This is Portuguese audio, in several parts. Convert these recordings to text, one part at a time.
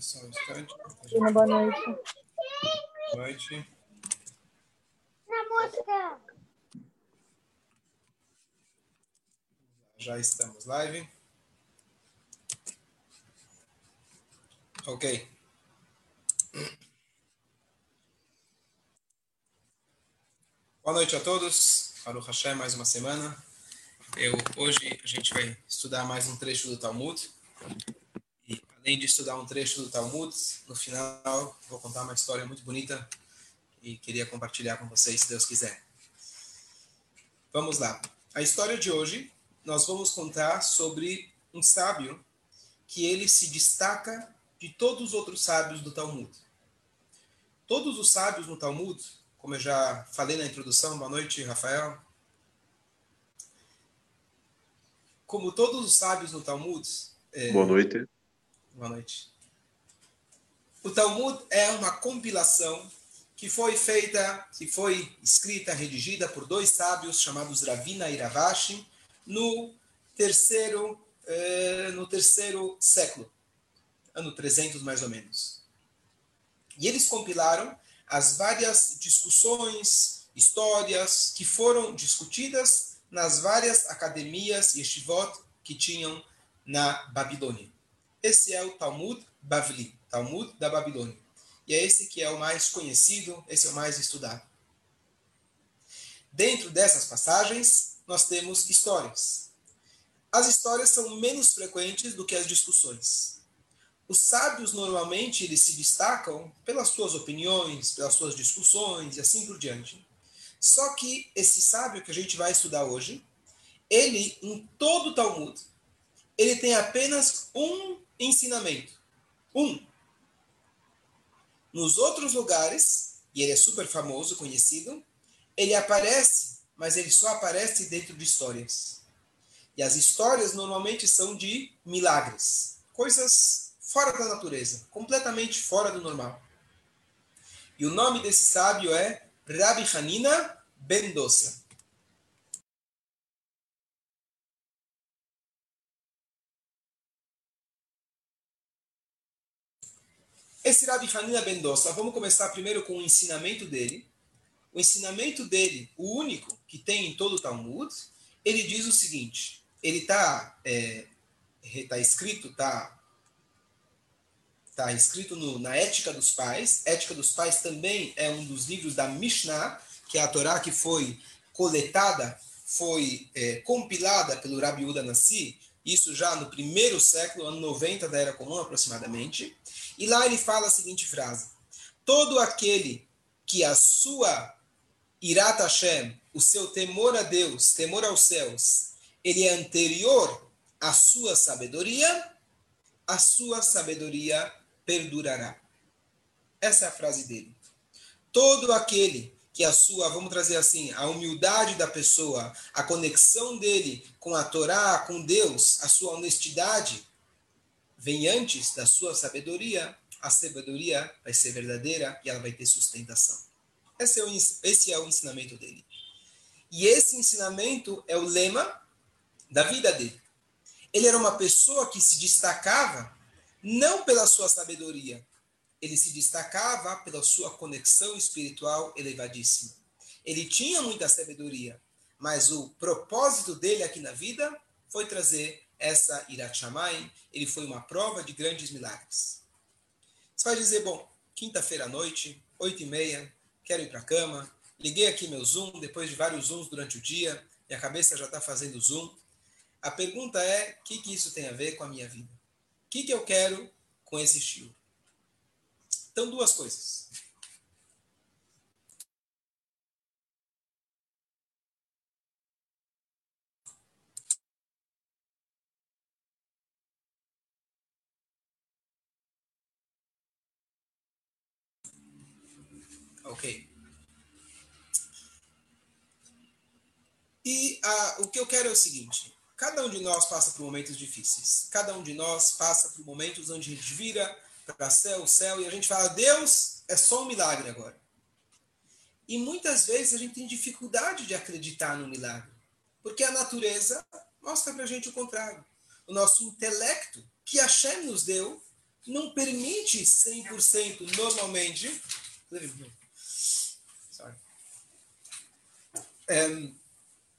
Só um instante. Uma boa noite. Boa noite. Na música. Já estamos live. Ok. Boa noite a todos. Baruch Hashem, mais uma semana. Eu, hoje a gente vai estudar mais um trecho do Talmud. Além de estudar um trecho do Talmud, no final vou contar uma história muito bonita e queria compartilhar com vocês, se Deus quiser. Vamos lá. A história de hoje, nós vamos contar sobre um sábio que ele se destaca de todos os outros sábios do Talmud. Todos os sábios no Talmud, como eu já falei na introdução, boa noite, Rafael. Como todos os sábios no Talmud. É... Boa noite. Boa noite. O Talmud é uma compilação que foi feita, que foi escrita, redigida por dois sábios chamados Ravina e Ravashi no terceiro, eh, no terceiro século, ano 300 mais ou menos. E eles compilaram as várias discussões, histórias que foram discutidas nas várias academias yeshivot que tinham na Babilônia. Esse é o Talmud Bavli, Talmud da Babilônia. E é esse que é o mais conhecido, esse é o mais estudado. Dentro dessas passagens, nós temos histórias. As histórias são menos frequentes do que as discussões. Os sábios normalmente eles se destacam pelas suas opiniões, pelas suas discussões e assim por diante. Só que esse sábio que a gente vai estudar hoje, ele em todo o Talmud, ele tem apenas um ensinamento. Um. Nos outros lugares, e ele é super famoso, conhecido, ele aparece, mas ele só aparece dentro de histórias. E as histórias normalmente são de milagres, coisas fora da natureza, completamente fora do normal. E o nome desse sábio é Rabbi Hanina Bendosa. Esse Rabbi Hanina Bendosa, vamos começar primeiro com o ensinamento dele. O ensinamento dele, o único que tem em todo o Talmud, ele diz o seguinte: ele está é, tá escrito, está tá escrito no, na Ética dos Pais. Ética dos Pais também é um dos livros da Mishnah, que é a Torá que foi coletada, foi é, compilada pelo Rabi Uda Nassi, isso já no primeiro século, ano 90 da Era Comum aproximadamente. E lá ele fala a seguinte frase: Todo aquele que a sua Irat Hashem, o seu temor a Deus, temor aos céus, ele é anterior à sua sabedoria, a sua sabedoria perdurará. Essa é a frase dele. Todo aquele que a sua, vamos trazer assim, a humildade da pessoa, a conexão dele com a Torá, com Deus, a sua honestidade, vem antes da sua sabedoria, a sabedoria vai ser verdadeira e ela vai ter sustentação. Esse é o, esse é o ensinamento dele. E esse ensinamento é o lema da vida dele. Ele era uma pessoa que se destacava não pela sua sabedoria, ele se destacava pela sua conexão espiritual elevadíssima. Ele tinha muita sabedoria, mas o propósito dele aqui na vida foi trazer essa Irat. Ele foi uma prova de grandes milagres. Você vai dizer, bom, quinta-feira à noite, oito e meia, quero ir para a cama, liguei aqui meu Zoom, depois de vários Zooms durante o dia, minha cabeça já está fazendo Zoom. A pergunta é, o que, que isso tem a ver com a minha vida? O que, que eu quero com esse estilo? Então, duas coisas. Ok. E ah, o que eu quero é o seguinte: cada um de nós passa por momentos difíceis. Cada um de nós passa por momentos onde a gente vira para céu, céu, e a gente fala, Deus é só um milagre agora. E muitas vezes a gente tem dificuldade de acreditar no milagre, porque a natureza mostra para a gente o contrário. O nosso intelecto, que Hashem nos deu, não permite 100% normalmente. É,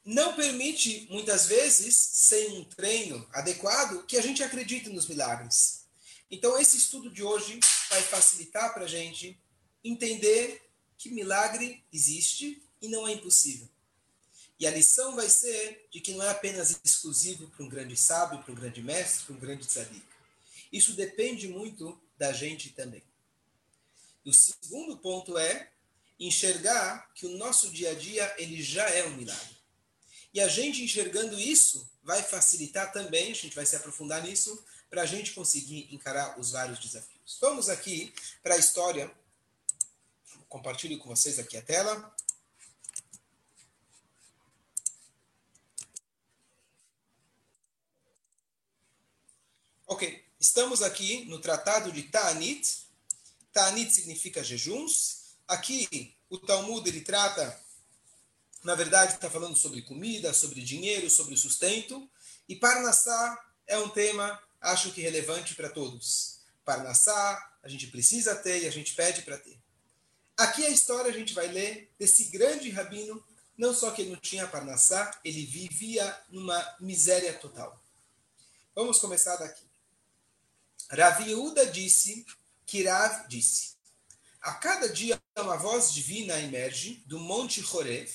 não permite, muitas vezes, sem um treino adequado, que a gente acredite nos milagres. Então, esse estudo de hoje vai facilitar para a gente entender que milagre existe e não é impossível. E a lição vai ser de que não é apenas exclusivo para um grande sábio, para um grande mestre, para um grande tzadik. Isso depende muito da gente também. E o segundo ponto é enxergar que o nosso dia a dia ele já é um milagre. E a gente enxergando isso vai facilitar também, a gente vai se aprofundar nisso, para a gente conseguir encarar os vários desafios. Vamos aqui para a história. Compartilho com vocês aqui a tela. Ok, estamos aqui no tratado de Ta'anit. Ta'anit significa jejuns. Aqui o Talmud ele trata, na verdade, está falando sobre comida, sobre dinheiro, sobre sustento. E Parnassá é um tema, acho que relevante para todos. Parnassá, a gente precisa ter e a gente pede para ter. Aqui a história a gente vai ler desse grande rabino, não só que ele não tinha Parnassá, ele vivia numa miséria total. Vamos começar daqui. Rav Yehuda disse que Rav disse: A cada dia uma voz divina emerge do Monte Horeb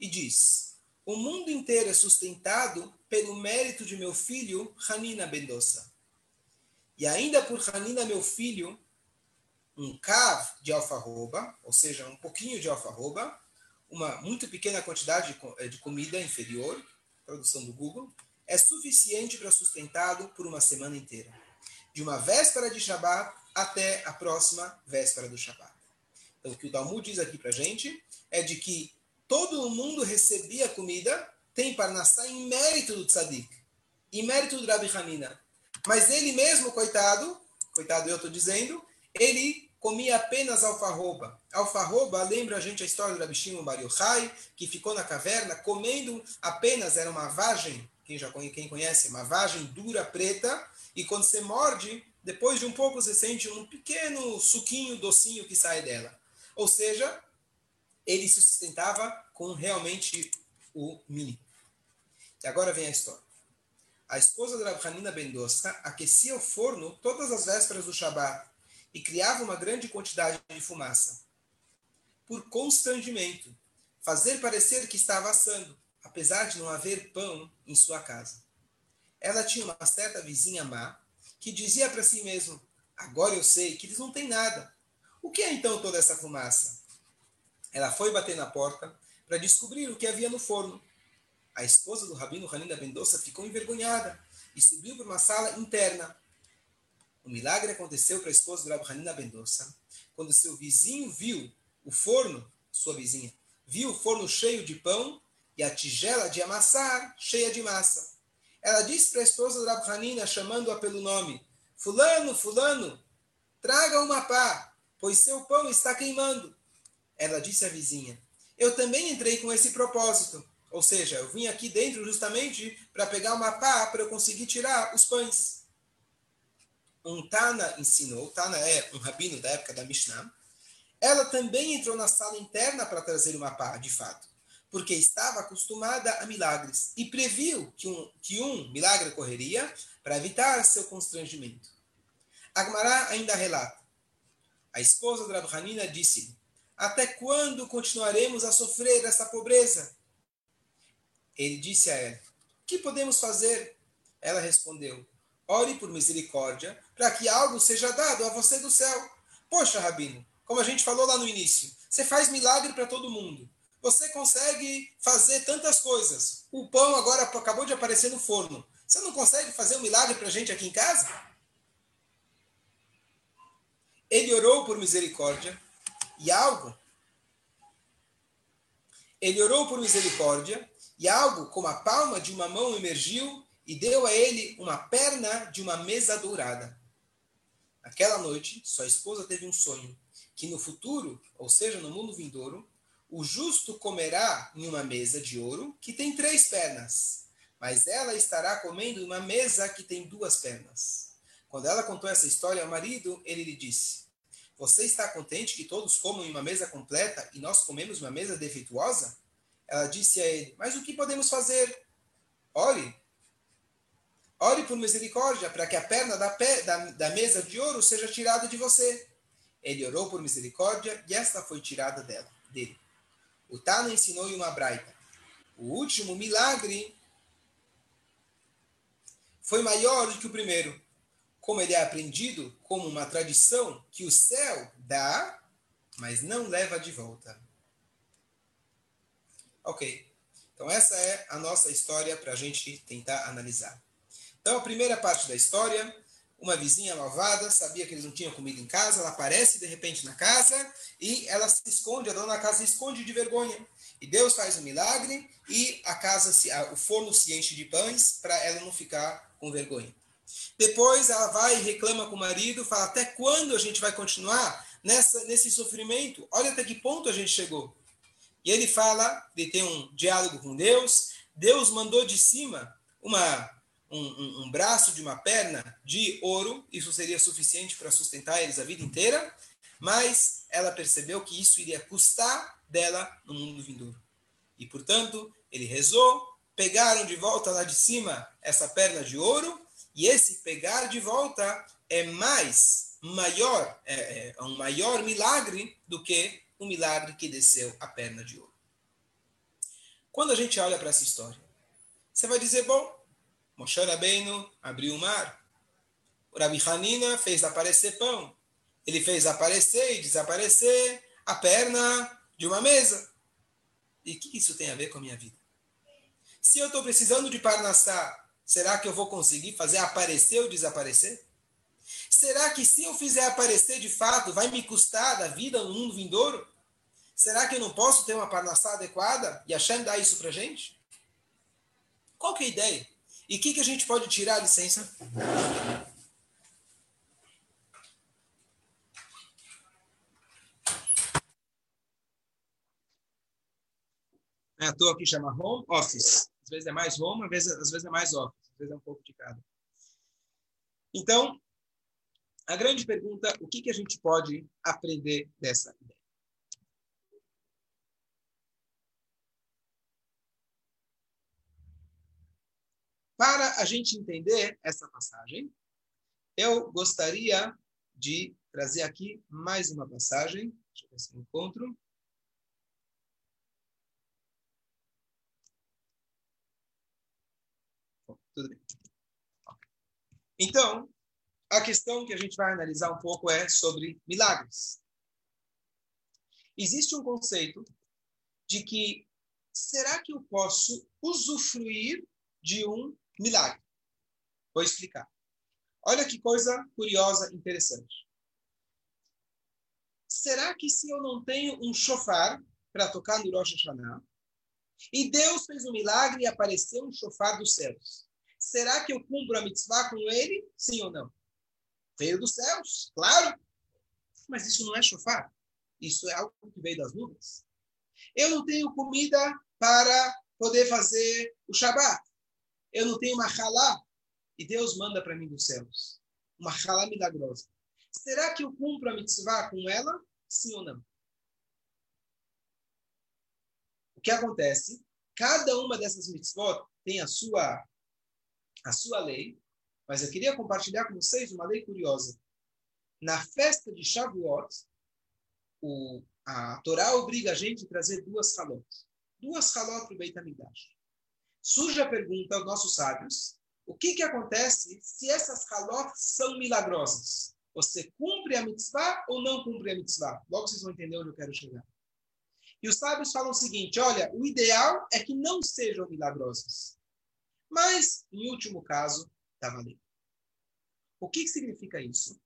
e diz: O mundo inteiro é sustentado pelo mérito de meu filho Hanina Bendossa. E ainda por Hanina, meu filho, um cav de alfarroba, ou seja, um pouquinho de alfarroba, uma muito pequena quantidade de comida inferior, produção do Google, é suficiente para sustentá-lo por uma semana inteira de uma véspera de Shabat até a próxima véspera do Shabat. Então, o que o Talmud diz aqui para gente é de que todo mundo recebia comida, tem Parnassá em mérito do Tzadik, em mérito do Rabi Hanina. Mas ele mesmo, coitado, coitado eu estou dizendo, ele comia apenas alfarroba. Alfarroba lembra a gente a história do Rabi Shimon Bar Yochai, que ficou na caverna comendo apenas, era uma vagem, quem já conhece, quem conhece, uma vagem dura, preta, e quando você morde, depois de um pouco você sente um pequeno suquinho docinho que sai dela. Ou seja, ele se sustentava com realmente o mínimo. E agora vem a história. A esposa de Rabhanina Bendosta aquecia o forno todas as vésperas do Shabat e criava uma grande quantidade de fumaça. Por constrangimento, fazer parecer que estava assando, apesar de não haver pão em sua casa ela tinha uma certa vizinha má que dizia para si mesmo: Agora eu sei que eles não têm nada. O que é então toda essa fumaça? Ela foi bater na porta para descobrir o que havia no forno. A esposa do rabino Hanina Bendoça ficou envergonhada e subiu para uma sala interna. O milagre aconteceu para a esposa do rabino Hanina Bendoça quando seu vizinho viu o forno, sua vizinha, viu o forno cheio de pão e a tigela de amassar cheia de massa. Ela disse para a esposa da Hanina, chamando-a pelo nome: Fulano, Fulano, traga uma pá, pois seu pão está queimando. Ela disse à vizinha: Eu também entrei com esse propósito. Ou seja, eu vim aqui dentro justamente para pegar uma pá para eu conseguir tirar os pães. Um Tana ensinou, Tana é um rabino da época da Mishnah. Ela também entrou na sala interna para trazer uma pá, de fato porque estava acostumada a milagres e previu que um, que um milagre ocorreria para evitar seu constrangimento. Agmará ainda relata: a esposa de Rabhanina disse Até quando continuaremos a sofrer essa pobreza? Ele disse a ela: que podemos fazer? Ela respondeu: Ore por misericórdia, para que algo seja dado a você do céu. Poxa, Rabino, como a gente falou lá no início, você faz milagre para todo mundo você consegue fazer tantas coisas. O pão agora acabou de aparecer no forno. Você não consegue fazer um milagre para a gente aqui em casa? Ele orou por misericórdia e algo. Ele orou por misericórdia e algo como a palma de uma mão emergiu e deu a ele uma perna de uma mesa dourada. Naquela noite, sua esposa teve um sonho que no futuro, ou seja, no mundo vindouro, o justo comerá em uma mesa de ouro que tem três pernas, mas ela estará comendo em uma mesa que tem duas pernas. Quando ela contou essa história ao marido, ele lhe disse: Você está contente que todos comam em uma mesa completa e nós comemos uma mesa defeituosa? Ela disse a ele: Mas o que podemos fazer? Ore. Ore por misericórdia, para que a perna da, da, da mesa de ouro seja tirada de você. Ele orou por misericórdia e esta foi tirada dela, dele. O Tana ensinou-lhe uma braita. O último milagre foi maior do que o primeiro como ele é aprendido como uma tradição que o céu dá, mas não leva de volta. Ok. Então, essa é a nossa história para a gente tentar analisar. Então, a primeira parte da história: uma vizinha malvada sabia que eles não tinham comida em casa, ela aparece de repente na casa e ela se esconde, a dona da casa se esconde de vergonha. E Deus faz um milagre e a casa, se, o forno se enche de pães para ela não ficar com vergonha. Depois ela vai e reclama com o marido, fala: até quando a gente vai continuar nessa, nesse sofrimento? Olha até que ponto a gente chegou. E ele fala, ele tem um diálogo com Deus. Deus mandou de cima uma, um, um, um braço de uma perna de ouro, isso seria suficiente para sustentar eles a vida inteira, mas ela percebeu que isso iria custar dela no mundo vindouro. E, portanto, ele rezou, pegaram de volta lá de cima essa perna de ouro e esse pegar de volta é mais maior, é, é um maior milagre do que o milagre que desceu a perna de ouro. Quando a gente olha para essa história, você vai dizer, bom, Moshe Rabbeinu abriu o mar, o Rabi Hanina fez aparecer pão, ele fez aparecer e desaparecer a perna de uma mesa. E o que isso tem a ver com a minha vida? Se eu estou precisando de Parnassá, Será que eu vou conseguir fazer aparecer ou desaparecer? Será que se eu fizer aparecer de fato, vai me custar da vida no mundo vindouro? Será que eu não posso ter uma parnassá adequada? E a Shem dá isso pra gente? Qual que é a ideia? E o que, que a gente pode tirar licença? É à toa que chama home office. Às vezes é mais home, às vezes, às vezes é mais office às vezes é um pouco de cada. Então, a grande pergunta, o que, que a gente pode aprender dessa ideia? Para a gente entender essa passagem, eu gostaria de trazer aqui mais uma passagem. Deixa eu ver se eu encontro. Tudo bem. Então, a questão que a gente vai analisar um pouco é sobre milagres. Existe um conceito de que será que eu posso usufruir de um milagre? Vou explicar. Olha que coisa curiosa, interessante. Será que se eu não tenho um chofar para tocar no Rosh Hashanah, e Deus fez um milagre e apareceu um chofar dos céus, será que eu cumpro a mitzvah com ele? Sim ou não? Veio dos céus, claro. Mas isso não é chofar. Isso é algo que veio das nuvens. Eu não tenho comida para poder fazer o Shabat. Eu não tenho uma halá. E Deus manda para mim dos céus. Uma halá milagrosa. Será que eu cumpro a mitzvah com ela? Sim ou não? O que acontece? Cada uma dessas mitzvot tem a sua a sua lei, mas eu queria compartilhar com vocês uma lei curiosa. Na festa de Shavuot, o, a Torá obriga a gente a trazer duas halot. Duas halot para o Beit HaMikdash. Surge a pergunta aos nossos sábios, o que, que acontece se essas halot são milagrosas? Você cumpre a mitzvah ou não cumpre a mitzvah? Logo vocês vão entender onde eu quero chegar. E os sábios falam o seguinte, olha, o ideal é que não sejam milagrosas. Mas, em último caso, está valendo. O que, que significa isso?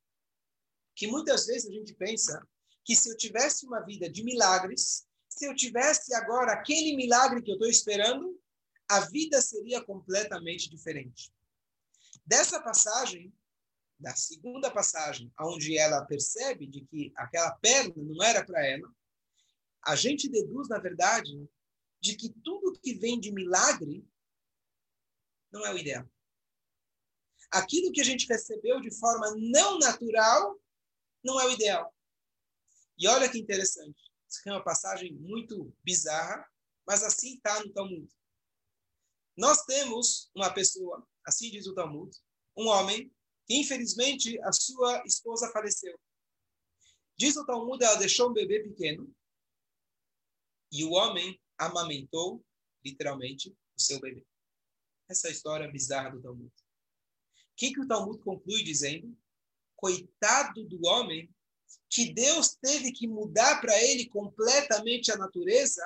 Que muitas vezes a gente pensa que se eu tivesse uma vida de milagres, se eu tivesse agora aquele milagre que eu estou esperando, a vida seria completamente diferente. Dessa passagem, da segunda passagem, onde ela percebe de que aquela perna não era para ela, a gente deduz, na verdade, de que tudo que vem de milagre não é o ideal. aquilo que a gente recebeu de forma não natural não é o ideal. E olha que interessante. Isso é uma passagem muito bizarra, mas assim está no Talmud. Nós temos uma pessoa, assim diz o Talmud, um homem que infelizmente a sua esposa faleceu. Diz o Talmud, ela deixou um bebê pequeno e o homem amamentou, literalmente, o seu bebê. Essa é a história bizarra do Talmud. O que, que o Talmud conclui dizendo? Coitado do homem que Deus teve que mudar para ele completamente a natureza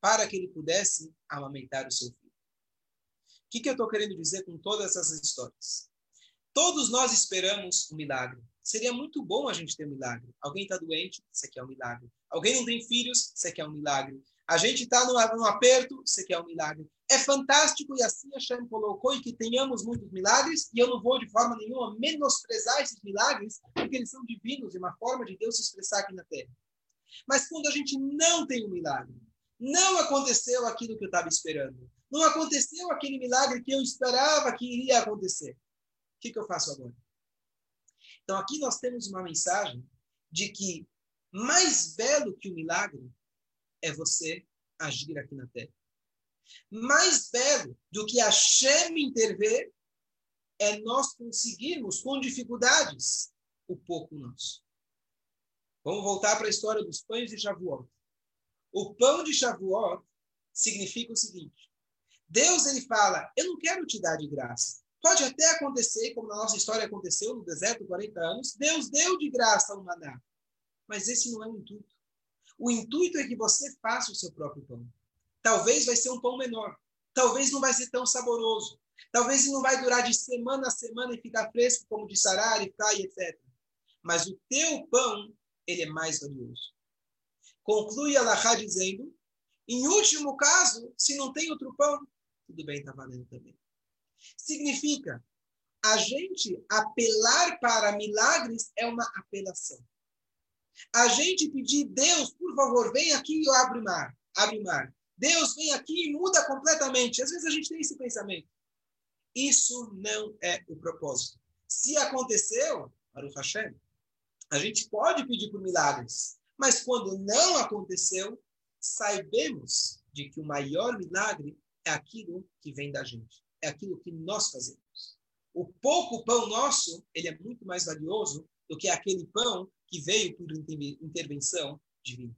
para que ele pudesse amamentar o seu filho. Que, que eu estou querendo dizer com todas essas histórias? Todos nós esperamos um milagre. Seria muito bom a gente ter um milagre. Alguém está doente, você quer um milagre. Alguém não tem filhos, você quer um milagre. A gente está num, aperto, você quer um milagre. É fantástico e assim a Shem colocou e que tenhamos muitos milagres. E eu não vou de forma nenhuma menosprezar esses milagres, porque eles são divinos e uma forma de Deus se expressar aqui na Terra. Mas quando a gente não tem um milagre, não aconteceu aquilo que eu estava esperando, não aconteceu aquele milagre que eu esperava que iria acontecer, o que, que eu faço agora? Então aqui nós temos uma mensagem de que mais belo que o milagre é você agir aqui na Terra mais belo do que a Shem intervir é nós conseguirmos, com dificuldades, o pouco nosso. Vamos voltar para a história dos pães de Shavuot. O pão de Shavuot significa o seguinte: Deus ele fala, eu não quero te dar de graça. Pode até acontecer, como na nossa história aconteceu no deserto 40 anos, Deus deu de graça o maná. Mas esse não é o intuito. O intuito é que você faça o seu próprio pão. Talvez vai ser um pão menor. Talvez não vai ser tão saboroso. Talvez não vai durar de semana a semana e ficar fresco, como de sarari, cai, etc. Mas o teu pão, ele é mais valioso. Conclui Alahá dizendo, em último caso, se não tem outro pão, tudo bem, está valendo também. Significa, a gente apelar para milagres é uma apelação. A gente pedir, Deus, por favor, vem aqui e abre mar. Abre mar. Deus vem aqui e muda completamente. Às vezes a gente tem esse pensamento. Isso não é o propósito. Se aconteceu, para o Hashem, a gente pode pedir por milagres. Mas quando não aconteceu, saibamos de que o maior milagre é aquilo que vem da gente. É aquilo que nós fazemos. O pouco pão nosso, ele é muito mais valioso do que aquele pão que veio por intervenção divina.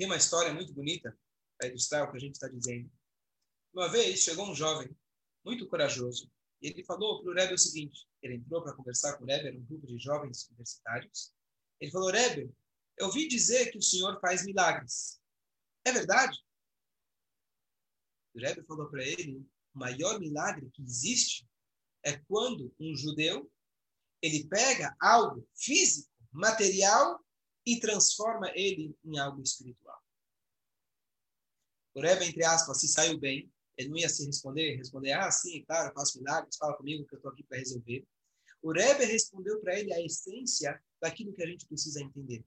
Tem uma história muito bonita para ilustrar o que a gente está dizendo. Uma vez chegou um jovem muito corajoso e ele falou para o Rebbe o seguinte: ele entrou para conversar com o Rebbe, era um grupo de jovens universitários. Ele falou: Rebbe, eu ouvi dizer que o senhor faz milagres. É verdade? O Rebbe falou para ele: o maior milagre que existe é quando um judeu ele pega algo físico, material e transforma ele em algo espiritual. O Rebbe, entre aspas, se saiu bem, ele não ia se responder, responder, ah, sim, claro, faço milagres, fala comigo que eu estou aqui para resolver. O Rebbe respondeu para ele a essência daquilo que a gente precisa entender.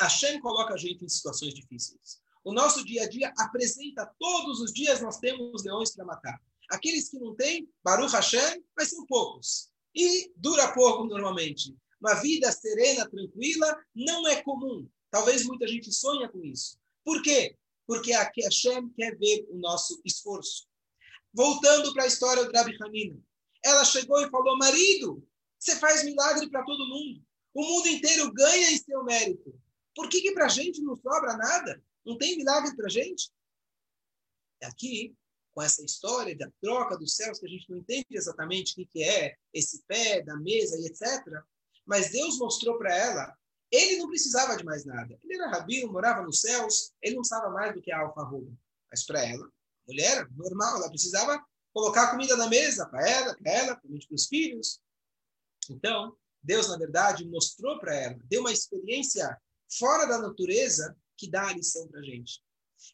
Hashem coloca a gente em situações difíceis. O nosso dia a dia apresenta, todos os dias nós temos leões para matar. Aqueles que não têm, Baruch Hashem, mas são poucos. E dura pouco normalmente. Uma vida serena, tranquila, não é comum. Talvez muita gente sonha com isso. Por quê? Porque a Hashem quer ver o nosso esforço. Voltando para a história do Rabi Hanina. Ela chegou e falou, marido, você faz milagre para todo mundo. O mundo inteiro ganha em seu mérito. Por que, que para a gente não sobra nada? Não tem milagre para a gente? É aqui, com essa história da troca dos céus, que a gente não entende exatamente o que, que é esse pé da mesa e etc. Mas Deus mostrou para ela, ele não precisava de mais nada. Ele era rabino, morava nos céus, ele não precisava mais do que a alfarroba. Mas para ela, mulher, normal, ela precisava colocar comida na mesa para ela, para ela, para os filhos. Então, Deus, na verdade, mostrou para ela, deu uma experiência fora da natureza que dá a lição para a gente.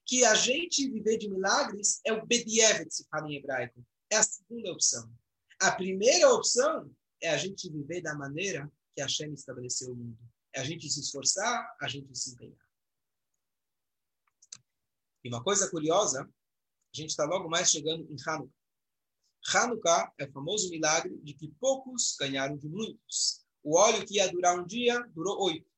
Que a gente viver de milagres é o bedievet, se fala em hebraico. É a segunda opção. A primeira opção é a gente viver da maneira que Hashem estabeleceu o mundo. É a gente se esforçar, a gente se empenhar. E uma coisa curiosa, a gente está logo mais chegando em Hanukkah. Hanukkah é o famoso milagre de que poucos ganharam de muitos. O óleo que ia durar um dia, durou oito.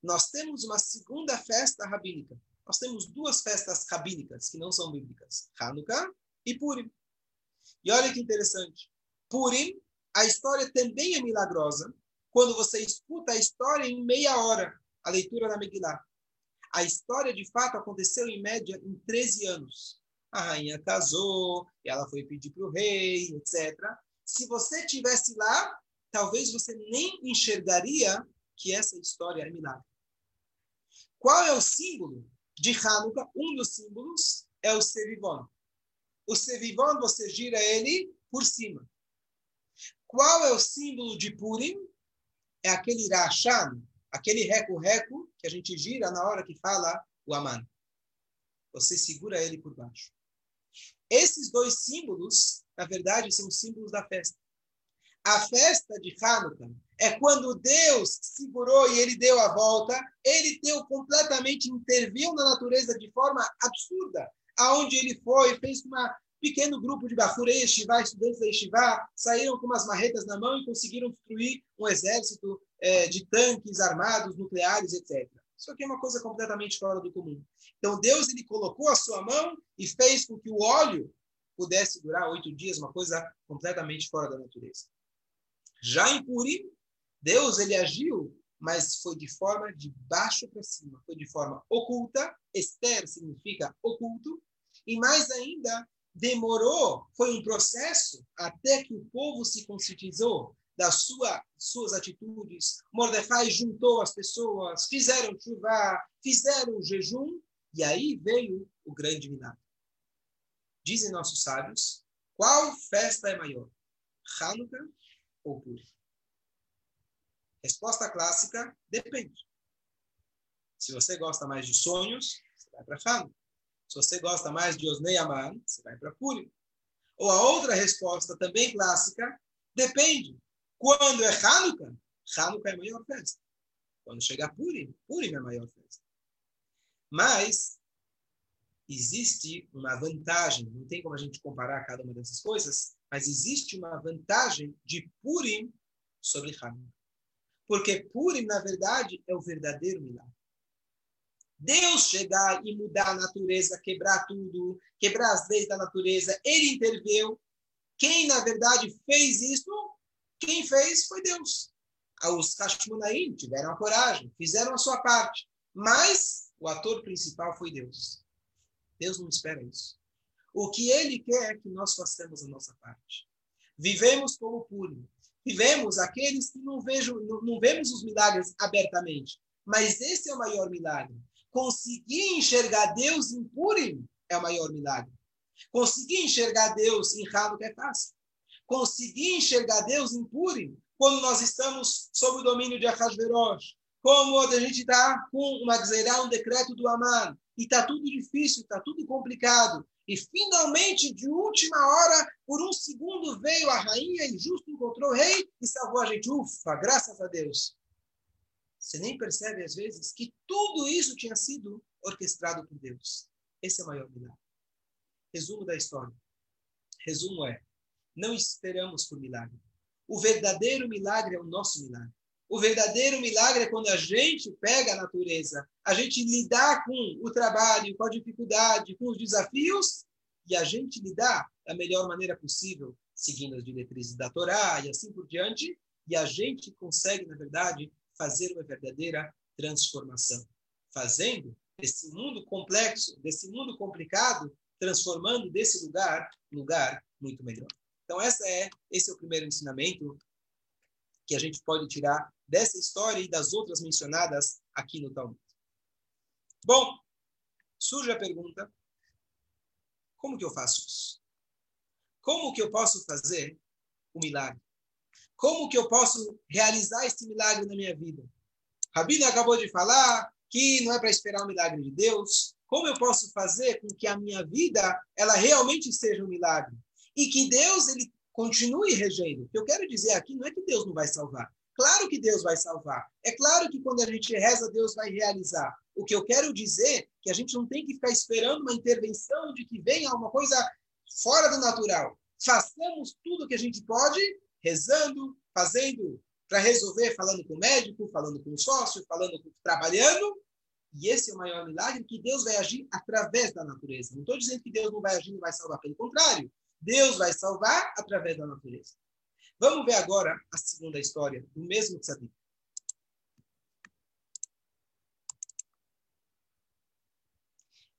Nós temos uma segunda festa rabínica. Nós temos duas festas rabínicas que não são bíblicas. Hanukkah e Purim. E olha que interessante. Purim, a história também é milagrosa quando você escuta a história em meia hora, a leitura da Megillah. A história, de fato, aconteceu em média em 13 anos. A rainha casou, ela foi pedir para o rei, etc. Se você tivesse lá, talvez você nem enxergaria que essa história é milagre. Qual é o símbolo de Hanukkah? Um dos símbolos é o Sevivon. O Sevivon, você gira ele por cima. Qual é o símbolo de Purim? É aquele Rashan, aquele reco-reco que a gente gira na hora que fala o Aman. Você segura ele por baixo. Esses dois símbolos, na verdade, são símbolos da festa. A festa de Hanukkah é quando Deus segurou e ele deu a volta, ele deu completamente, interviu na natureza de forma absurda. Aonde ele foi, fez uma pequeno grupo de Bafurei Yeshiva, estudantes da Yeshiva, saíram com umas marretas na mão e conseguiram destruir um exército é, de tanques armados, nucleares, etc. Isso aqui é uma coisa completamente fora do comum. Então, Deus ele colocou a sua mão e fez com que o óleo pudesse durar oito dias, uma coisa completamente fora da natureza. Já em Purim, Deus ele agiu, mas foi de forma de baixo para cima, foi de forma oculta. Esther significa oculto. E mais ainda, demorou, foi um processo até que o povo se conscientizou das sua, suas atitudes. Mordecai juntou as pessoas, fizeram chuva, fizeram jejum, e aí veio o grande milagre. Dizem nossos sábios, qual festa é maior? Hanukkah ou Purim? Resposta clássica, depende. Se você gosta mais de sonhos, você vai para Hanukkah. Se você gosta mais de Osnei Aman, você vai para Purim. Ou a outra resposta, também clássica, depende. Quando é Hanukkah, Hanukkah é a maior festa. Quando chegar Purim, Purim é a maior festa. Mas existe uma vantagem, não tem como a gente comparar cada uma dessas coisas, mas existe uma vantagem de Purim sobre Hanukkah. Porque Purim, na verdade, é o verdadeiro milagre. Deus chegar e mudar a natureza, quebrar tudo, quebrar as leis da natureza, ele interveio. Quem, na verdade, fez isso, quem fez foi Deus. Os Hashmonaim tiveram a coragem, fizeram a sua parte. Mas o ator principal foi Deus. Deus não espera isso. O que ele quer é que nós façamos a nossa parte. Vivemos como puro. Vivemos aqueles que não, não, não vemos os milagres abertamente. Mas esse é o maior milagre Conseguir enxergar Deus em Purim é o maior milagre. Conseguir enxergar Deus em Hanukkah é fácil. Conseguir enxergar Deus em Purim, quando nós estamos sob o domínio de Ahasverosh, como a gente está com uma gzerá, um decreto do Aman, e está tudo difícil, está tudo complicado. E finalmente, de última hora, por um segundo, veio a rainha e justo encontrou o rei e salvou a gente. Ufa, graças a Deus. Você nem percebe, às vezes, que tudo isso tinha sido orquestrado por Deus. Esse é o maior milagre. Resumo da história. Resumo é: não esperamos por milagre. O verdadeiro milagre é o nosso milagre. O verdadeiro milagre é quando a gente pega a natureza, a gente lidar com o trabalho, com a dificuldade, com os desafios, e a gente lidar da melhor maneira possível, seguindo as diretrizes da Torá e assim por diante, e a gente consegue, na verdade, fazer uma verdadeira transformação. Fazendo desse mundo complexo, desse mundo complicado, transformando desse lugar lugar muito melhor. Então essa é esse é o primeiro ensinamento que a gente pode tirar dessa história e das outras mencionadas aqui no Talmud. Bom, surge a pergunta: como que eu faço isso? Como que eu posso fazer o milagre? Como que eu posso realizar esse milagre na minha vida? Rabino acabou de falar que não é para esperar o milagre de Deus. Como eu posso fazer com que a minha vida ela realmente seja um milagre? E que Deus ele continue regendo. O que eu quero dizer aqui não é que Deus não vai salvar. Claro que Deus vai salvar. É claro que quando a gente reza, Deus vai realizar. O que eu quero dizer é que a gente não tem que ficar esperando uma intervenção de que venha alguma coisa fora do natural. Façamos tudo o que a gente pode, rezando, fazendo para resolver, falando com o médico, falando com o sócio, falando trabalhando. E esse é o maior milagre que Deus vai agir através da natureza. Não estou dizendo que Deus não vai agir e vai salvar, pelo contrário. Deus vai salvar através da natureza. Vamos ver agora a segunda história do mesmo tzadik.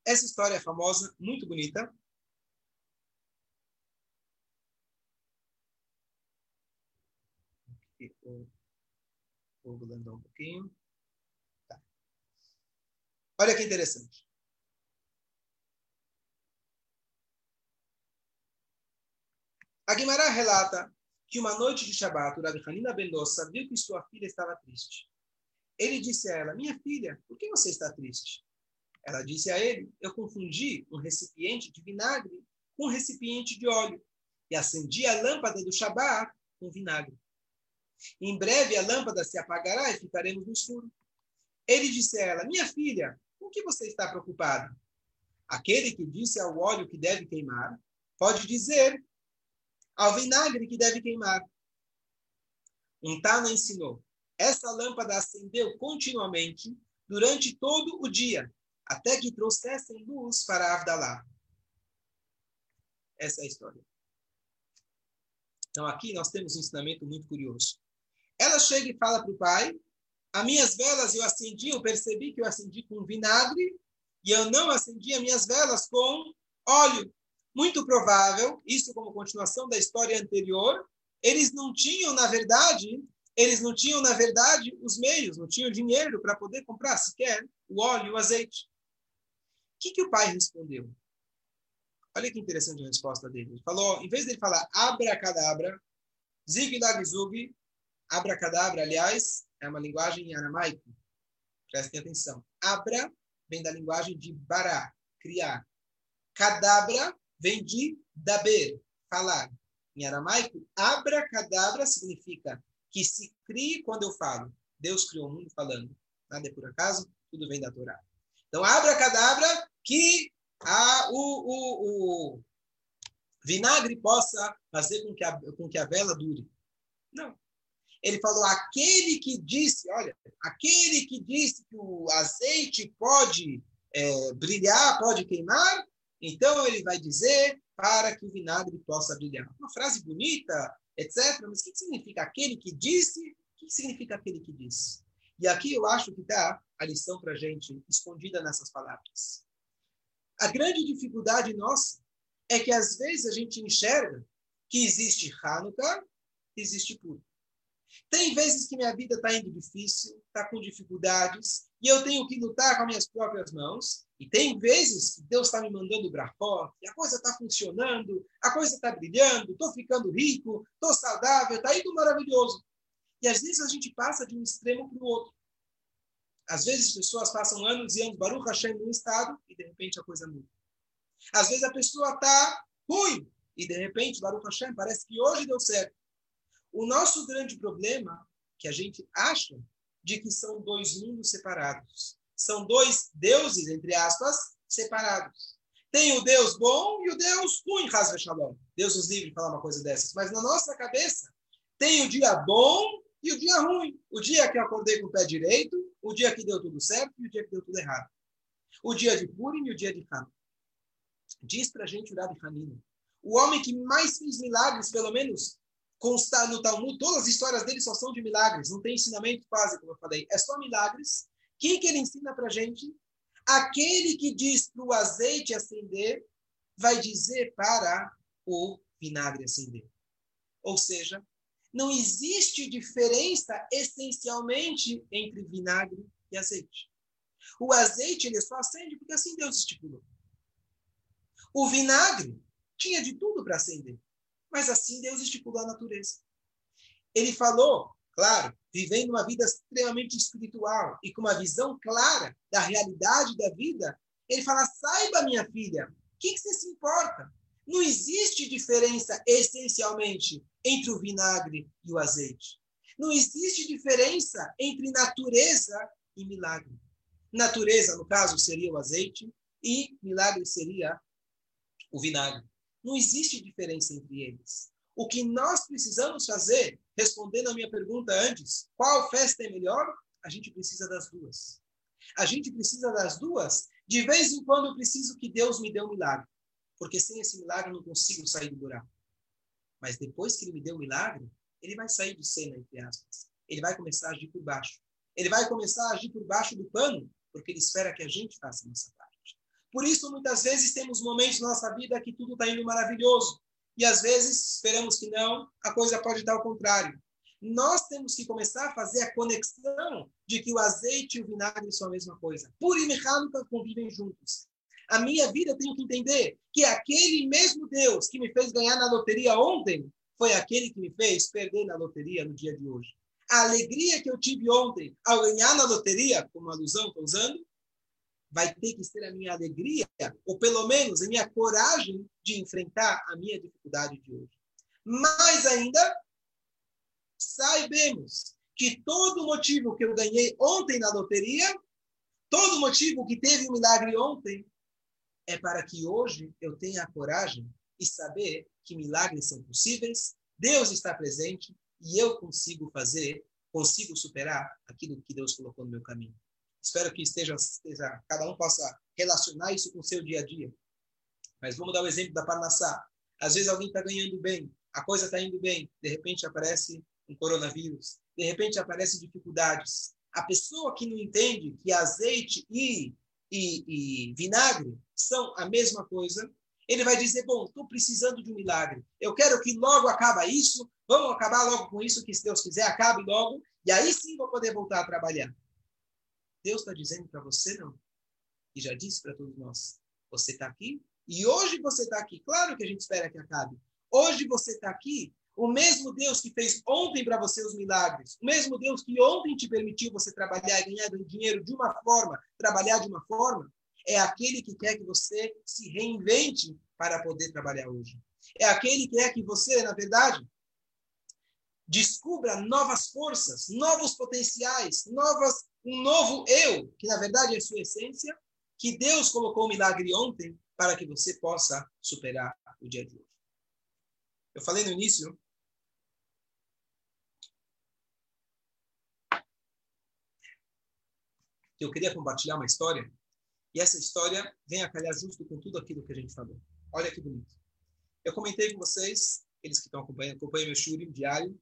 Essa história é famosa, muito bonita. Vou andar um pouquinho. Tá. Olha que interessante. A Guimarães relata que uma noite de Shabbat, o Rabi Hanina Bendossa viu que sua filha estava triste. Ele disse a ela, minha filha, por que você está triste? Ela disse a ele, eu confundi um recipiente de vinagre com um recipiente de óleo e acendi a lâmpada do Shabbat com vinagre. Em breve a lâmpada se apagará e ficaremos no escuro. Ele disse a ela, minha filha, com que você está preocupada? Aquele que disse ao óleo que deve queimar, pode dizer ao vinagre que deve queimar. Um Tana ensinou. Essa lâmpada acendeu continuamente durante todo o dia, até que trouxessem luz para Avdalá. Essa é a história. Então aqui nós temos um ensinamento muito curioso. Ela chega e fala para o pai: As minhas velas eu acendi, eu percebi que eu acendi com vinagre, e eu não acendi as minhas velas com óleo. Muito provável, isso como continuação da história anterior, eles não tinham, na verdade, eles não tinham, na verdade, os meios, não tinham dinheiro para poder comprar sequer o óleo o azeite. O que, que o pai respondeu? Olha que interessante a resposta dele. Ele falou, em vez dele falar abracadabra, zig lag zug, abracadabra, aliás, é uma linguagem em aramaico. Prestem atenção. Abra vem da linguagem de bará, criar. Cadabra vem de daber, falar. Em aramaico, abracadabra significa que se crie quando eu falo. Deus criou o mundo falando. Nada é por acaso, tudo vem da Torá. Então, abracadabra, que a, o, o, o vinagre possa fazer com que, a, com que a vela dure. Não. Ele falou, aquele que disse, olha, aquele que disse que o azeite pode é, brilhar, pode queimar, então ele vai dizer para que o vinagre possa brilhar. Uma frase bonita, etc. Mas o que significa aquele que disse? O que significa aquele que disse? E aqui eu acho que está a lição para a gente escondida nessas palavras. A grande dificuldade nossa é que às vezes a gente enxerga que existe Hanukkah, existe Purim. Tem vezes que minha vida está indo difícil, está com dificuldades, e eu tenho que lutar com as minhas próprias mãos. E tem vezes que Deus está me mandando brachó, e a coisa está funcionando, a coisa está brilhando, estou ficando rico, estou saudável, está indo maravilhoso. E às vezes a gente passa de um extremo para o outro. Às vezes as pessoas passam anos e anos, Baruch Hashem, num estado, e de repente a coisa muda. Às vezes a pessoa está ruim, e de repente, Baruch Hashem, parece que hoje deu certo. O nosso grande problema, que a gente acha, de que são dois mundos separados. São dois deuses, entre aspas, separados. Tem o Deus bom e o Deus ruim, Hazve Shalom. Deus nos livre de falar uma coisa dessas. Mas na nossa cabeça, tem o dia bom e o dia ruim. O dia que eu acordei com o pé direito, o dia que deu tudo certo e o dia que deu tudo errado. O dia de Purim e o dia de Hanukkah. Diz pra gente o Rabi Hanina. O homem que mais fez milagres, pelo menos constar no Talmud, todas as histórias dele só são de milagres, não tem ensinamento quase, como eu falei, é só milagres. Quem que ele ensina para gente? Aquele que diz para o azeite acender, vai dizer para o vinagre acender. Ou seja, não existe diferença essencialmente entre vinagre e azeite. O azeite ele só acende porque assim Deus estipulou. O vinagre tinha de tudo para acender. Mas assim Deus estipulou a natureza. Ele falou, claro, vivendo uma vida extremamente espiritual e com uma visão clara da realidade da vida, ele fala: saiba, minha filha, o que, que você se importa? Não existe diferença essencialmente entre o vinagre e o azeite. Não existe diferença entre natureza e milagre. Natureza, no caso, seria o azeite e milagre seria o vinagre. Não existe diferença entre eles. O que nós precisamos fazer, respondendo a minha pergunta antes, qual festa é melhor? A gente precisa das duas. A gente precisa das duas. De vez em quando eu preciso que Deus me dê um milagre, porque sem esse milagre eu não consigo sair do buraco. Mas depois que ele me deu o milagre, ele vai sair de cena, entre aspas. Ele vai começar a agir por baixo. Ele vai começar a agir por baixo do pano, porque ele espera que a gente faça a nossa parte. Por isso, muitas vezes, temos momentos na nossa vida que tudo está indo maravilhoso. E às vezes esperamos que não, a coisa pode dar o contrário. Nós temos que começar a fazer a conexão de que o azeite e o vinagre são a mesma coisa. Purim e Hanukkah convivem juntos. A minha vida eu tenho que entender que aquele mesmo Deus que me fez ganhar na loteria ontem foi aquele que me fez perder na loteria no dia de hoje. A alegria que eu tive ontem ao ganhar na loteria, como alusão estou usando, vai ter que ser a minha alegria, ou pelo menos a minha coragem de enfrentar a minha dificuldade de hoje. Mais ainda, saibamos que todo motivo que eu ganhei ontem na loteria, todo motivo que teve um milagre ontem, é para que hoje eu tenha a coragem e saber que milagres são possíveis, Deus está presente e eu consigo fazer, consigo superar aquilo que Deus colocou no meu caminho. Espero que esteja, esteja, cada um possa relacionar isso com o seu dia a dia. Mas vamos dar o exemplo da Parnassá. Às vezes alguém está ganhando bem, a coisa está indo bem, de repente aparece um coronavírus, de repente aparecem dificuldades. A pessoa que não entende que azeite e, e, e vinagre são a mesma coisa, ele vai dizer: Bom, estou precisando de um milagre. Eu quero que logo acabe isso. Vamos acabar logo com isso, que se Deus quiser, acabe logo. E aí sim vou poder voltar a trabalhar. Deus está dizendo para você não. E já disse para todos nós: você está aqui e hoje você está aqui. Claro que a gente espera que acabe. Hoje você está aqui. O mesmo Deus que fez ontem para você os milagres, o mesmo Deus que ontem te permitiu você trabalhar e ganhar dinheiro de uma forma, trabalhar de uma forma, é aquele que quer que você se reinvente para poder trabalhar hoje. É aquele que quer que você, na verdade, descubra novas forças, novos potenciais, novas um novo eu, que na verdade é sua essência, que Deus colocou o milagre ontem para que você possa superar o dia de hoje. Eu falei no início que eu queria compartilhar uma história e essa história vem a calhar justo com tudo aquilo que a gente falou. Olha que bonito. Eu comentei com vocês, eles que estão acompanhando, acompanham meu shurim diário,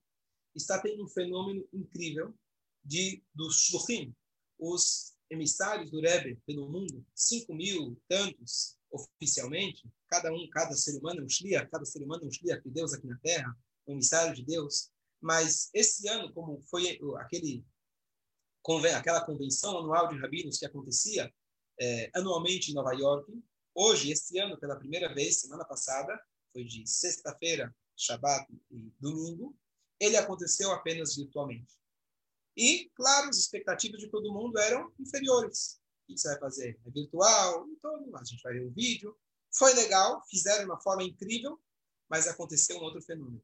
está tendo um fenômeno incrível de dos shluchim, os emissários do Rebbe pelo mundo, 5 mil tantos oficialmente, cada um, cada ser humano é um shliach, cada ser humano é um shliach de Deus aqui na Terra, um emissário de Deus. Mas esse ano, como foi aquele aquela convenção anual de rabinos que acontecia é, anualmente em Nova York, hoje, esse ano, pela primeira vez, semana passada, foi de sexta-feira, Shabbat e domingo, ele aconteceu apenas virtualmente. E, claro, as expectativas de todo mundo eram inferiores. O que você vai fazer? É virtual? Então, a gente vai ver o vídeo. Foi legal, fizeram de uma forma incrível, mas aconteceu um outro fenômeno.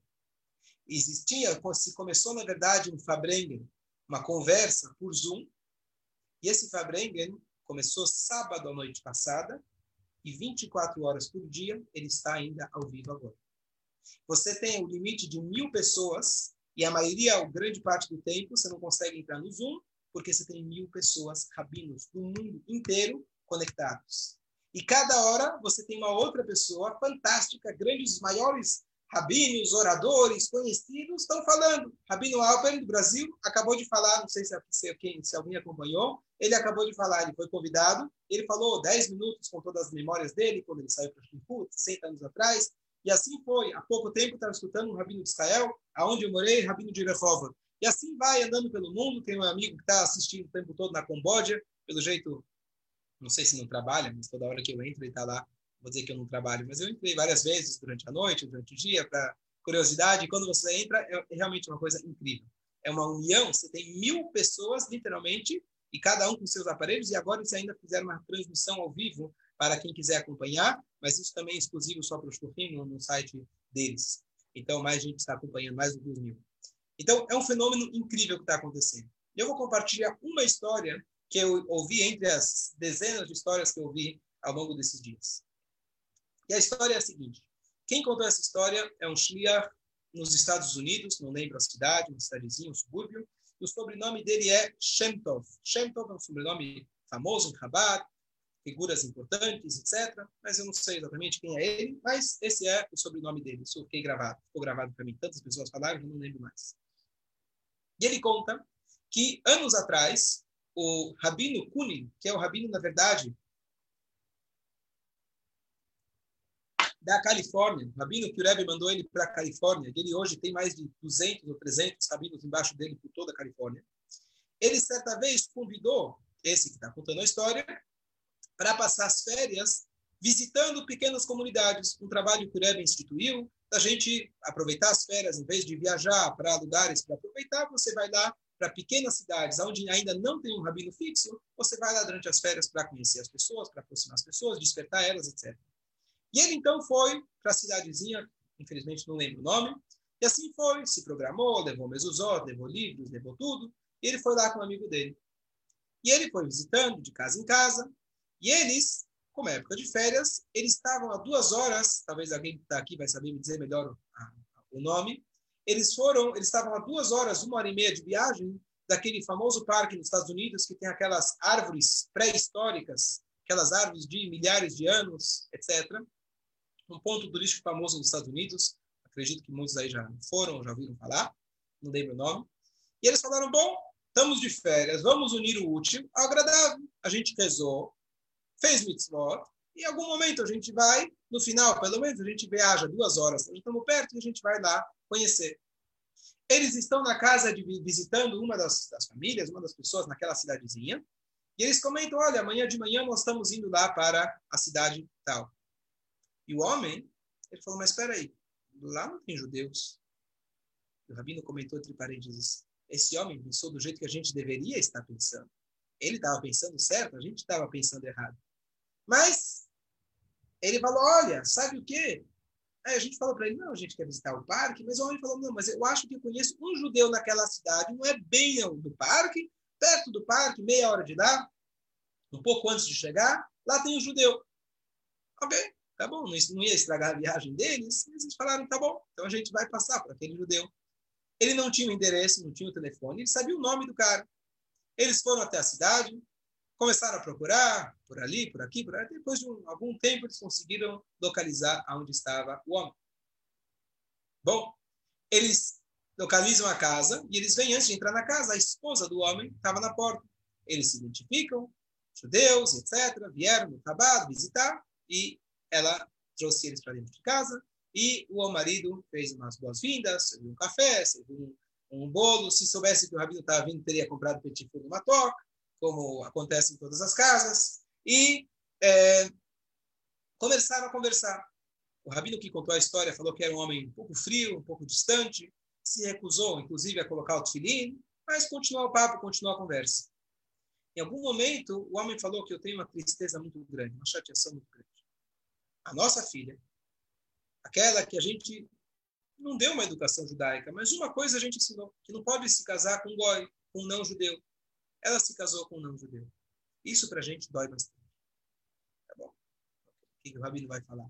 Existia, se começou, na verdade, um Fabrengen, uma conversa por Zoom, e esse Fabrengen começou sábado à noite passada, e 24 horas por dia ele está ainda ao vivo agora. Você tem o limite de mil pessoas e a maioria, ou grande parte do tempo, você não consegue entrar no Zoom, porque você tem mil pessoas, rabinos do mundo inteiro conectados. E cada hora você tem uma outra pessoa fantástica, grandes, maiores rabinos, oradores, conhecidos, estão falando. Rabino Alper, do Brasil, acabou de falar, não sei se, se, quem, se alguém acompanhou, ele acabou de falar, ele foi convidado, ele falou 10 minutos com todas as memórias dele, quando ele saiu para o 60 anos atrás, e assim foi. Há pouco tempo estava escutando um rabino de Israel, aonde eu morei, rabino de Rehovot. E assim vai andando pelo mundo. Tem um amigo que está assistindo o tempo todo na Camboja, pelo jeito, não sei se não trabalha, mas toda hora que eu entro ele está lá. Vou dizer que eu não trabalho, mas eu entrei várias vezes durante a noite, durante o dia, para curiosidade. E quando você entra, é realmente uma coisa incrível. É uma união. Você tem mil pessoas, literalmente, e cada um com seus aparelhos. E agora eles ainda fizeram uma transmissão ao vivo para quem quiser acompanhar, mas isso também é exclusivo só para os Shluchim no, no site deles. Então, mais gente está acompanhando, mais do que mil. Então, é um fenômeno incrível que está acontecendo. Eu vou compartilhar uma história que eu ouvi entre as dezenas de histórias que eu ouvi ao longo desses dias. E a história é a seguinte: quem contou essa história é um shliach nos Estados Unidos, não lembro a cidade, uma cidadezinha, um subúrbio, e o sobrenome dele é Shem Tov. Shem Tov é um sobrenome famoso em Chabad, figuras importantes, etc. Mas eu não sei exatamente quem é ele, mas esse é o sobrenome dele. Isso fiquei gravado, ficou gravado para mim. Tantas pessoas falaram eu não lembro mais. E ele conta que anos atrás, o Rabino Kunin, que é o rabino, na verdade, da Califórnia, o rabino que o Rebbe mandou ele para a Califórnia, ele hoje tem mais de 200 ou 300 rabinos embaixo dele por toda a Califórnia. Ele certa vez convidou esse que está contando a história para passar as férias visitando pequenas comunidades, um trabalho que o Rebbe instituiu, da gente aproveitar as férias, em vez de viajar para lugares para aproveitar, você vai lá para pequenas cidades, onde ainda não tem um rabino fixo, você vai lá durante as férias para conhecer as pessoas, para aproximar as pessoas, despertar elas, etc. E ele então foi para a cidadezinha, infelizmente não lembro o nome, e assim foi, se programou, levou mezuzot, levou livros, levou tudo, e ele foi lá com um amigo dele. E ele foi visitando de casa em casa, e eles, como é época de férias, eles estavam a duas horas, talvez alguém que está aqui vai saber me dizer melhor o nome, eles foram, eles estavam a duas horas, uma hora e meia de viagem daquele famoso parque nos Estados Unidos que tem aquelas árvores pré-históricas, aquelas árvores de milhares de anos, etc um ponto turístico famoso nos Estados Unidos. Acredito que muitos aí já foram, já ouviram falar. Não lembro o nome. E eles falaram: bom, estamos de férias, vamos unir o útil ao agradável. A gente rezou, fez mitzvot, e em algum momento a gente vai, no final, pelo menos, a gente viaja duas horas, gente estamos perto e a gente vai lá conhecer. Eles estão na casa de visitando uma das, das famílias, uma das pessoas naquela cidadezinha, e eles comentam: olha, amanhã de manhã nós estamos indo lá para a cidade tal. E o homem, ele falou, mas espera aí, lá não tem judeus. O Rabino comentou entre parênteses, esse homem pensou do jeito que a gente deveria estar pensando. Ele estava pensando certo, a gente estava pensando errado. Mas ele falou, olha, sabe o quê? Aí a gente falou para ele, não, a gente quer visitar o parque, mas o homem falou, não, mas eu acho que eu conheço um judeu naquela cidade, não é bem do parque, perto do parque, meia hora de lá, um pouco antes de chegar, lá tem um judeu. Ok, tá bom, não ia estragar a viagem deles, mas eles falaram, tá bom, então a gente vai passar para aquele judeu. Ele não tinha o endereço, não tinha o telefone, ele sabia o nome do cara. Eles foram até a cidade, começaram a procurar por ali, por aqui, por ali. Depois de um, algum tempo, eles conseguiram localizar aonde estava o homem. Bom, eles localizam a casa e eles vêm antes de entrar na casa. A esposa do homem estava na porta. Eles se identificam, judeus, etc. Vieram no trabalho visitar e ela trouxe eles para dentro de casa e o marido fez umas boas-vindas, serviu um café, serviu um, um, bolo. Se soubesse que o rabino estava vindo, teria comprado petit four numa toca, como acontece em todas as casas. E é, começaram a conversar. O rabino que contou a história falou que era um homem um pouco frio, um pouco distante, se recusou, inclusive, a colocar o tefilim, mas continuou o papo, continuou a conversa. Em algum momento, o homem falou que eu tenho uma tristeza muito grande, uma chateação muito grande a nossa filha, aquela que a gente não deu uma educação judaica, mas uma coisa a gente ensinou, que não pode se casar com um goi, com um não judeu. Ela se casou com um não judeu. Isso para a gente dói bastante. Tá bom? O que o Rabino vai falar?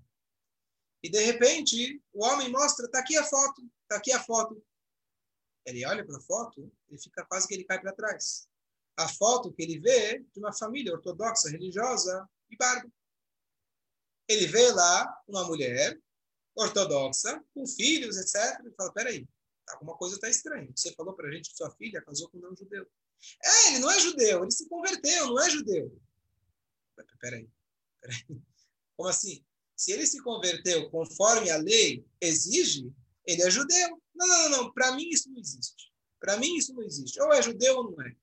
E de repente, o homem mostra, está aqui a foto, está aqui a foto. Ele olha para a foto, ele fica quase que ele cai para trás. A foto que ele vê de uma família ortodoxa, religiosa, e barba ele vê lá uma mulher ortodoxa, com filhos, etc. Ele fala: peraí, alguma coisa está estranha. Você falou para a gente que sua filha casou com um não judeu. É, ele não é judeu, ele se converteu, não é judeu. Peraí, peraí. Como assim? Se ele se converteu conforme a lei exige, ele é judeu. Não, não, não, Para mim isso não existe. Para mim isso não existe. Ou é judeu ou não é.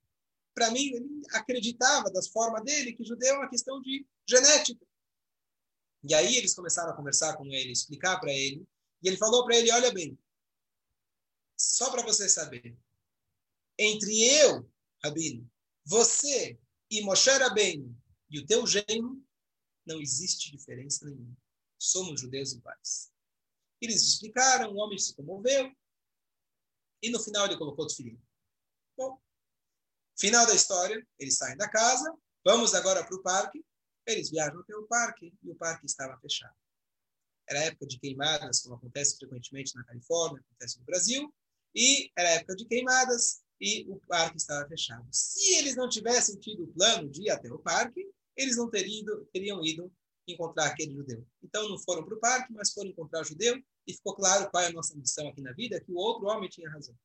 Para mim, ele acreditava das formas dele que judeu é uma questão de genética. E aí eles começaram a conversar com ele, explicar para ele. E ele falou para ele: Olha bem, só para você saber, entre eu, Rabino, você e Moshe Rabbeinu e o teu genro, não existe diferença nenhuma. Somos judeus iguais. Eles explicaram, o homem se comoveu, e no final ele colocou o filho. Bom, final da história, eles saem da casa, vamos agora para o parque, eles viajam até o parque, e o parque estava fechado. Era época de queimadas, como acontece frequentemente na Califórnia, acontece no Brasil, e era época de queimadas, e o parque estava fechado. Se eles não tivessem tido o plano de ir até o parque, eles não teriam, teriam ido encontrar aquele judeu. Então não foram para o parque, mas foram encontrar o judeu e ficou claro qual é a nossa missão aqui na vida, que o outro homem tinha razão.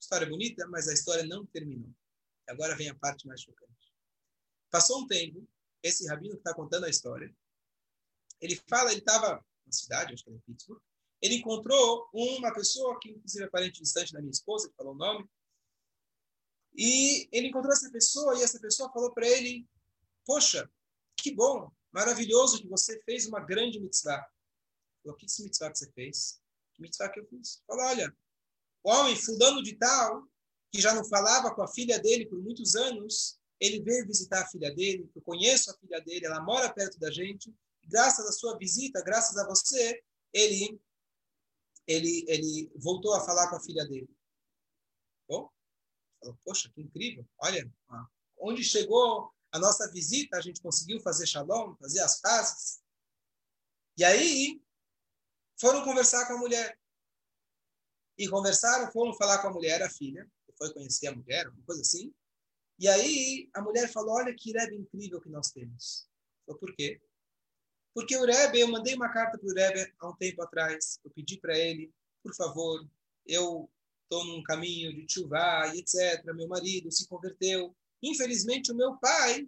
História bonita, mas a história não terminou. Agora vem a parte mais chocante. Passou um tempo, esse rabino que está contando a história, ele fala, ele estava na cidade, acho que era em Pittsburgh, ele encontrou uma pessoa que, inclusive, é parente distante da minha esposa, que falou o nome, e ele encontrou essa pessoa e essa pessoa falou para ele: Poxa, que bom, maravilhoso que você fez uma grande mitzvah. Falou: Que mitzvah que você fez? Que mitzvah que eu fiz? Falou: Olha, o homem fulano de tal, que já não falava com a filha dele por muitos anos, ele veio visitar a filha dele, eu conheço a filha dele, ela mora perto da gente, graças à sua visita, graças a você, ele ele, ele voltou a falar com a filha dele. Bom, falou, poxa, que incrível. Olha, onde chegou a nossa visita, a gente conseguiu fazer shalom, fazer as pazes. E aí, foram conversar com a mulher. E conversaram, foram falar com a mulher, a filha, foi conhecer a mulher, uma coisa assim. E aí, a mulher falou, olha que Rebbe incrível que nós temos. Falou, por quê? Porque o Rebbe, eu mandei uma carta para o Rebbe há um tempo atrás. Eu pedi para ele, por favor, eu estou num caminho de chuva e etc. Meu marido se converteu. Infelizmente, o meu pai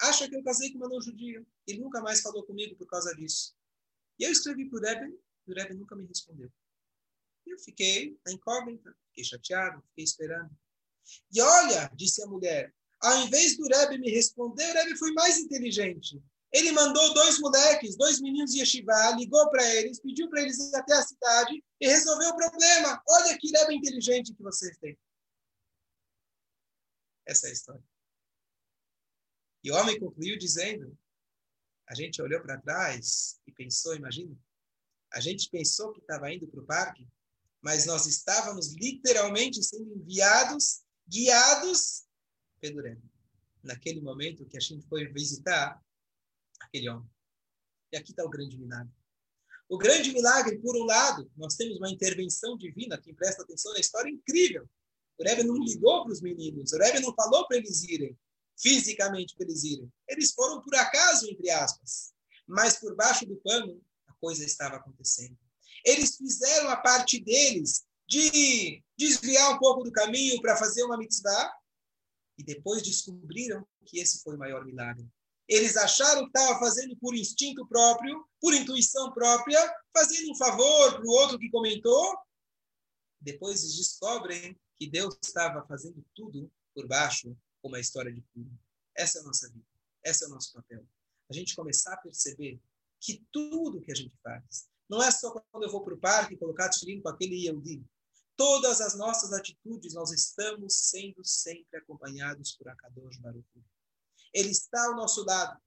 acha que eu casei com uma não judia. Ele nunca mais falou comigo por causa disso. E eu escrevi para o Rebbe, e o Rebbe nunca me respondeu. Eu fiquei na incógnita, fiquei chateado, fiquei esperando. E olha, disse a mulher, ao invés do Rebbe me responder, o Rebbe foi mais inteligente. Ele mandou dois moleques, dois meninos de Yeshiva, ligou para eles, pediu para eles ir até a cidade e resolveu o problema. Olha que leva inteligente que vocês têm. Essa é a história. E o homem concluiu dizendo: a gente olhou para trás e pensou, imagina, a gente pensou que estava indo para o parque, mas nós estávamos literalmente sendo enviados, guiados pelo. Naquele momento que a gente foi visitar aquele homem. E aqui está o grande milagre. O grande milagre, por um lado, nós temos uma intervenção divina, quem presta atenção na história, incrível. O Rebbe não ligou para os meninos, o Rebbe não falou para eles irem, fisicamente para eles irem. Eles foram por acaso, entre aspas. Mas por baixo do pano, a coisa estava acontecendo. Eles fizeram a parte deles de desviar um pouco do caminho para fazer uma mitzvah, e depois descobriram que esse foi o maior milagre. Eles acharam que estava fazendo por instinto próprio, por intuição própria, fazendo um favor para o outro que comentou. Depois eles descobrem que Deus estava fazendo tudo por baixo, como a história de tudo. Essa é a nossa vida. Esse é o nosso papel. A gente começar a perceber que tudo que a gente faz, não é só quando eu vou para o parque colocar tirinho com aquele Yehudi. Todas as nossas atitudes, nós estamos sendo sempre acompanhados por Akadosh Baruch ele está ao nosso lado.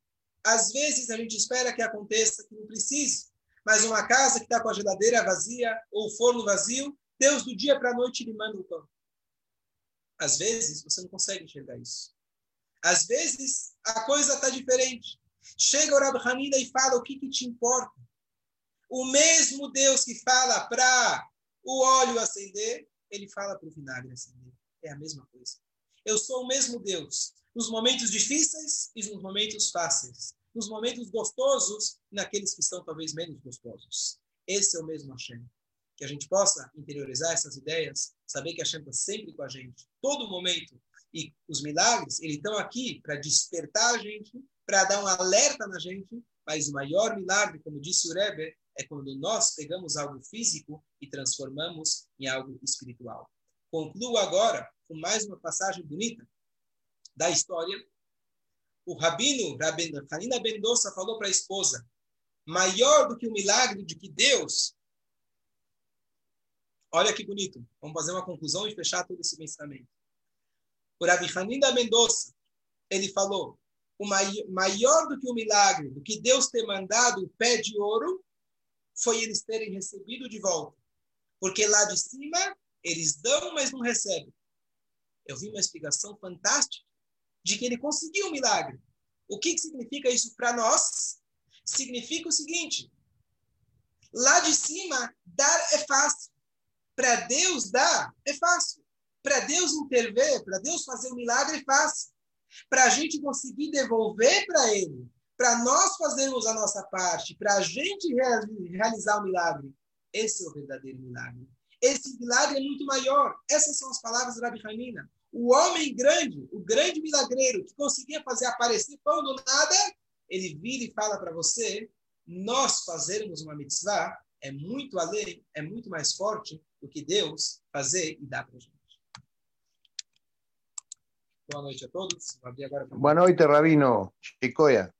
Às vezes a gente espera que aconteça, que não precise, mas uma casa que está com a geladeira vazia ou o forno vazio, Deus do dia para a noite lhe manda o pão. Às vezes você não consegue enxergar isso. Às vezes a coisa está diferente. Chega o Rabi Hanina e fala o que, que te importa. O mesmo Deus que fala para o óleo acender, ele fala para o vinagre acender. É a mesma coisa. Eu sou o mesmo Deus nos momentos difíceis e nos momentos fáceis, nos momentos gostosos e naqueles que são talvez menos gostosos. Esse é o mesmo Hashem. Que a gente possa interiorizar essas ideias, saber que Hashem está sempre com a gente, todo momento. E os milagres, eles estão aqui para despertar a gente, para dar um alerta na gente, mas o maior milagre, como disse o Rebbe, é quando nós pegamos algo físico e transformamos em algo espiritual. Concluo agora com mais uma passagem bonita da história, o rabino, Rabino Hanina Bendosa, falou para a esposa: maior do que o milagre de que Deus. Olha que bonito. Vamos fazer uma conclusão e fechar todo esse pensamento. O Rabi Hanina Mendonça, ele falou o maior do que o milagre, do que Deus ter mandado o pé de ouro, foi eles terem recebido de volta. Porque lá de cima, eles dão, mas não recebem. Eu vi uma explicação fantástica de que ele conseguiu o milagre. O que, que significa isso para nós? Significa o seguinte: lá de cima, dar é fácil. Para Deus dar é fácil. Para Deus intervir, para Deus fazer o um milagre é fácil. Para a gente conseguir devolver para Ele, para nós fazermos a nossa parte, para a gente realizar o milagre, esse é o verdadeiro milagre. Esse milagre é muito maior. Essas são as palavras da Rabi Hanina. O homem grande, o grande milagreiro que conseguia fazer aparecer pão do nada, ele vira e fala para você: nós fazermos uma mitzvah é muito além, é muito mais forte do que Deus fazer e dar para gente. Boa noite a todos. Boa noite, Rabino. Chicoia.